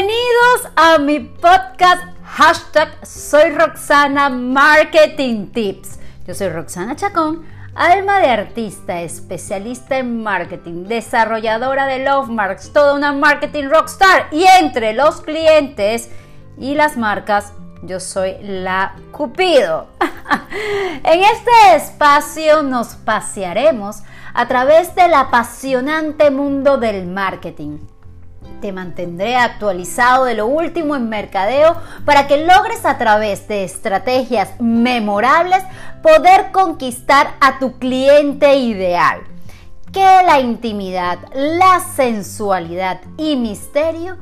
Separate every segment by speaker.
Speaker 1: Bienvenidos a mi podcast hashtag Soy Roxana Marketing Tips. Yo soy Roxana Chacón, alma de artista, especialista en marketing, desarrolladora de Love Marks, toda una marketing rockstar y entre los clientes y las marcas yo soy la Cupido. en este espacio nos pasearemos a través del apasionante mundo del marketing te mantendré actualizado de lo último en mercadeo para que logres a través de estrategias memorables poder conquistar a tu cliente ideal. Que la intimidad, la sensualidad y misterio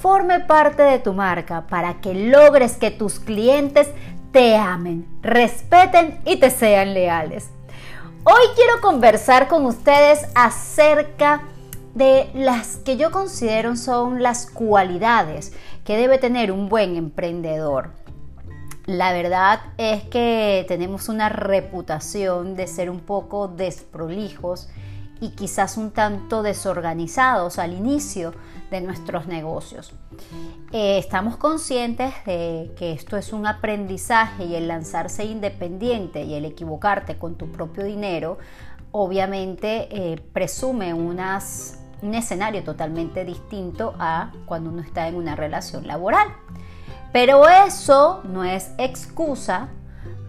Speaker 1: forme parte de tu marca para que logres que tus clientes te amen, respeten y te sean leales. Hoy quiero conversar con ustedes acerca de las que yo considero son las cualidades que debe tener un buen emprendedor. La verdad es que tenemos una reputación de ser un poco desprolijos y quizás un tanto desorganizados al inicio de nuestros negocios. Eh, estamos conscientes de que esto es un aprendizaje y el lanzarse independiente y el equivocarte con tu propio dinero obviamente eh, presume unas un escenario totalmente distinto a cuando uno está en una relación laboral. Pero eso no es excusa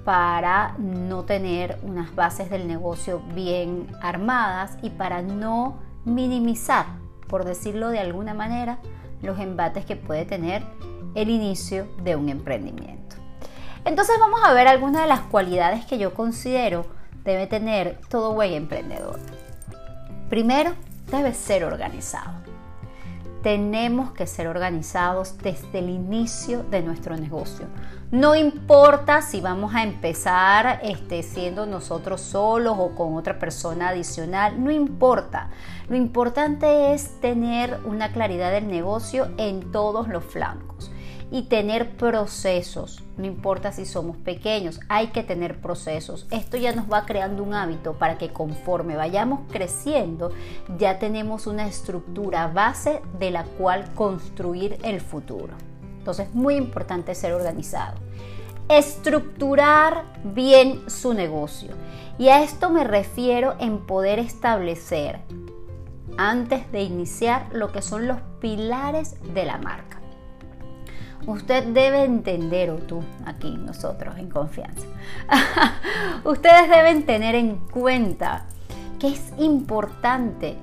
Speaker 1: para no tener unas bases del negocio bien armadas y para no minimizar, por decirlo de alguna manera, los embates que puede tener el inicio de un emprendimiento. Entonces vamos a ver algunas de las cualidades que yo considero debe tener todo buen emprendedor. Primero, debe ser organizado. Tenemos que ser organizados desde el inicio de nuestro negocio. No importa si vamos a empezar este, siendo nosotros solos o con otra persona adicional, no importa. Lo importante es tener una claridad del negocio en todos los flancos y tener procesos. No importa si somos pequeños, hay que tener procesos. Esto ya nos va creando un hábito para que conforme vayamos creciendo, ya tenemos una estructura base de la cual construir el futuro. Entonces, muy importante ser organizado. Estructurar bien su negocio. Y a esto me refiero en poder establecer antes de iniciar lo que son los pilares de la marca. Usted debe entender, o tú aquí, nosotros en confianza, ustedes deben tener en cuenta que es importante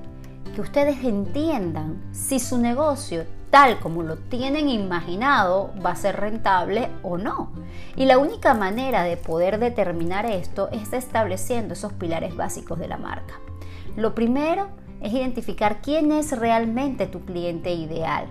Speaker 1: que ustedes entiendan si su negocio tal como lo tienen imaginado va a ser rentable o no. Y la única manera de poder determinar esto es estableciendo esos pilares básicos de la marca. Lo primero es identificar quién es realmente tu cliente ideal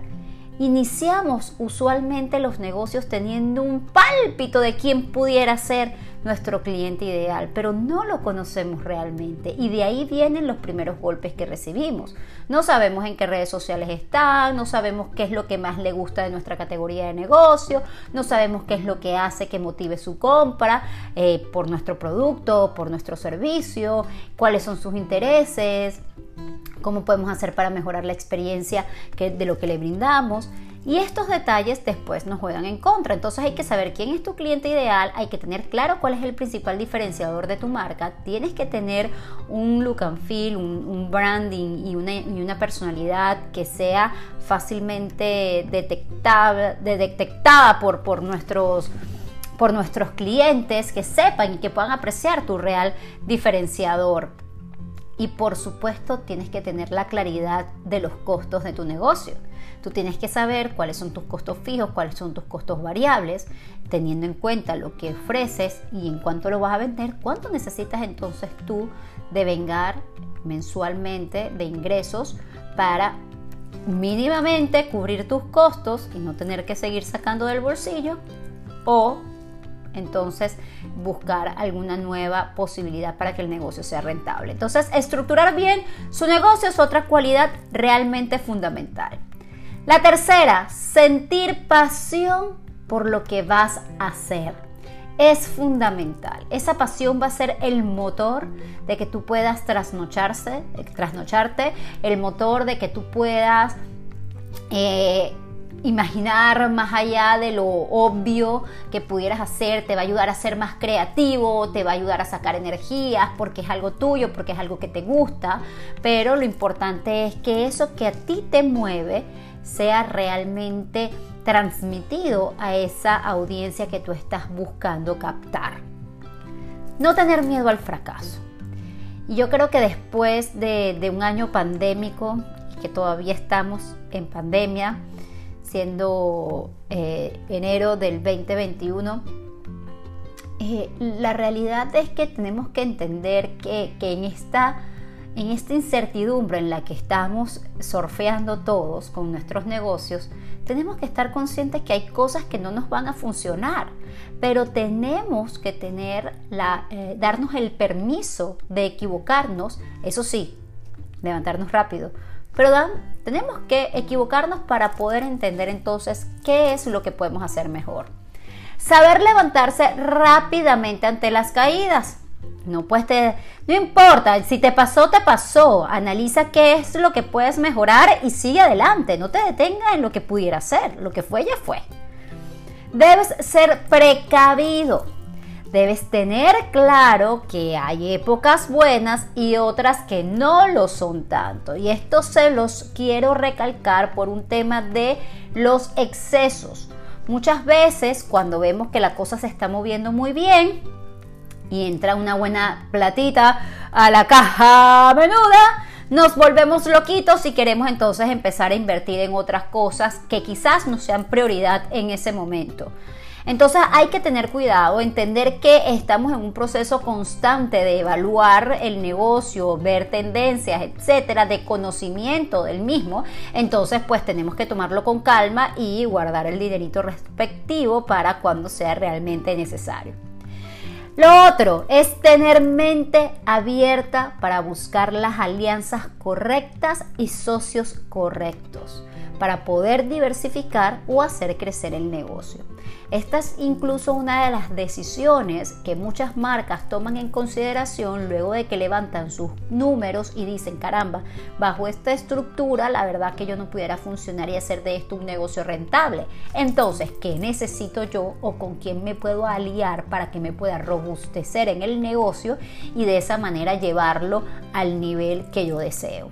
Speaker 1: Iniciamos usualmente los negocios teniendo un pálpito de quién pudiera ser nuestro cliente ideal, pero no lo conocemos realmente y de ahí vienen los primeros golpes que recibimos. No sabemos en qué redes sociales están, no sabemos qué es lo que más le gusta de nuestra categoría de negocio, no sabemos qué es lo que hace que motive su compra eh, por nuestro producto, por nuestro servicio, cuáles son sus intereses cómo podemos hacer para mejorar la experiencia de lo que le brindamos. Y estos detalles después nos juegan en contra. Entonces hay que saber quién es tu cliente ideal, hay que tener claro cuál es el principal diferenciador de tu marca, tienes que tener un look and feel, un, branding y una, y una, personalidad que sea fácilmente detectable, detectada por, por nuestros por nuestros clientes que sepan y que puedan apreciar tu real diferenciador. Y por supuesto tienes que tener la claridad de los costos de tu negocio. Tú tienes que saber cuáles son tus costos fijos, cuáles son tus costos variables, teniendo en cuenta lo que ofreces y en cuánto lo vas a vender, cuánto necesitas entonces tú de vengar mensualmente de ingresos para mínimamente cubrir tus costos y no tener que seguir sacando del bolsillo o entonces buscar alguna nueva posibilidad para que el negocio sea rentable. Entonces, estructurar bien su negocio es otra cualidad realmente fundamental. La tercera, sentir pasión por lo que vas a hacer. Es fundamental. Esa pasión va a ser el motor de que tú puedas trasnocharse, trasnocharte, el motor de que tú puedas eh, imaginar más allá de lo obvio que pudieras hacer, te va a ayudar a ser más creativo, te va a ayudar a sacar energías porque es algo tuyo, porque es algo que te gusta, pero lo importante es que eso que a ti te mueve sea realmente transmitido a esa audiencia que tú estás buscando captar. No tener miedo al fracaso. Yo creo que después de, un año pandémico, que todavía estamos en pandemia, siendo eh, enero del 2021, eh, la realidad es que tenemos que entender que, que en, esta, en esta incertidumbre en la que estamos surfeando todos con nuestros negocios, tenemos que estar conscientes que hay cosas que no nos van a funcionar, pero tenemos que tener la, eh, darnos el permiso de equivocarnos, eso sí, levantarnos rápido, pero tenemos que equivocarnos para poder entender entonces qué es lo que podemos hacer mejor. Saber levantarse rápidamente ante las caídas. No, pues no importa, si te pasó, te pasó. Analiza qué es lo que puedes mejorar y sigue adelante. No te detengas en lo que pudiera ser. Lo que fue, ya fue. Debes ser precavido. Debes tener claro que hay épocas buenas y otras que no lo son tanto. Y esto se los quiero recalcar por un tema de los excesos. Muchas veces cuando vemos que la cosa se está moviendo muy bien y entra una buena platita a la caja menuda, nos volvemos loquitos y queremos entonces empezar a invertir en otras cosas que quizás no sean prioridad en ese momento. Entonces hay que tener cuidado, entender que estamos en un proceso constante de evaluar el negocio, ver tendencias, etcétera, de conocimiento del mismo. Entonces, pues tenemos que tomarlo con calma y guardar el dinerito respectivo para cuando sea realmente necesario. Lo otro es tener mente abierta para buscar las alianzas correctas y socios correctos para poder diversificar o hacer crecer el negocio. Esta es incluso una de las decisiones que muchas marcas toman en consideración luego de que levantan sus números y dicen, caramba, bajo esta estructura la verdad que yo no pudiera funcionar y hacer de esto un negocio rentable. Entonces, ¿qué necesito yo o con quién me puedo aliar para que me pueda robustecer en el negocio y de esa manera llevarlo al nivel que yo deseo?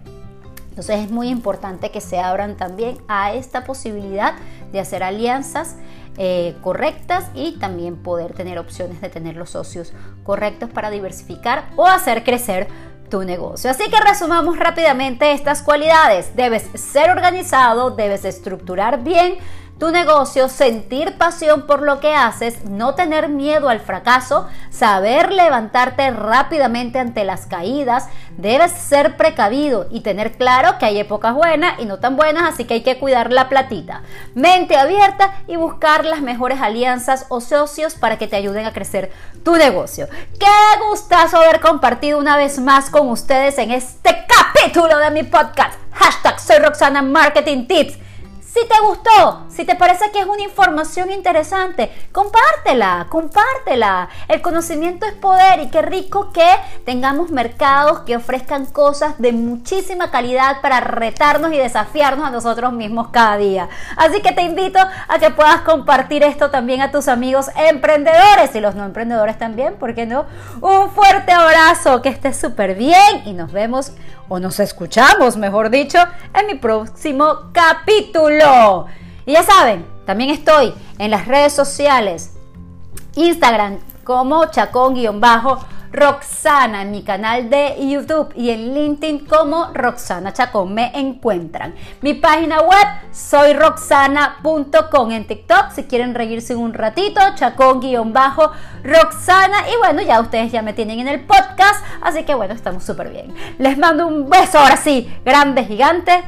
Speaker 1: Entonces es muy importante que se abran también a esta posibilidad de hacer alianzas eh, correctas y también poder tener opciones de tener los socios correctos para diversificar o hacer crecer tu negocio. Así que resumamos rápidamente estas cualidades. Debes ser organizado, debes estructurar bien tu negocio, sentir pasión por lo que haces, no tener miedo al fracaso, saber levantarte rápidamente ante las caídas, debes ser precavido y tener claro que hay épocas buenas y no tan buenas, así que hay que cuidar la platita. Mente abierta y buscar las mejores alianzas o socios para que te ayuden a crecer tu negocio. Qué gustazo haber compartido una vez más con ustedes en este capítulo de mi podcast. Hashtag soy Roxana Marketing Tips. Si te gustó, si te parece que es una información interesante, compártela, compártela. El conocimiento es poder y qué rico que tengamos mercados que ofrezcan cosas de muchísima calidad para retarnos y desafiarnos a nosotros mismos cada día. Así que te invito a que puedas compartir esto también a tus amigos emprendedores y los no emprendedores también, ¿por qué no? Un fuerte abrazo, que estés súper bien y nos vemos o nos escuchamos, mejor dicho, en mi próximo capítulo. Y ya saben, también estoy en las redes sociales, Instagram como chacón-bajo Roxana en mi canal de YouTube y en LinkedIn como Roxana Chacón me encuentran. Mi página web soy roxana.com en TikTok si quieren reírse un ratito, chacón-roxana y bueno, ya ustedes ya me tienen en el podcast, así que bueno, estamos súper bien. Les mando un beso ahora sí, grande, gigante.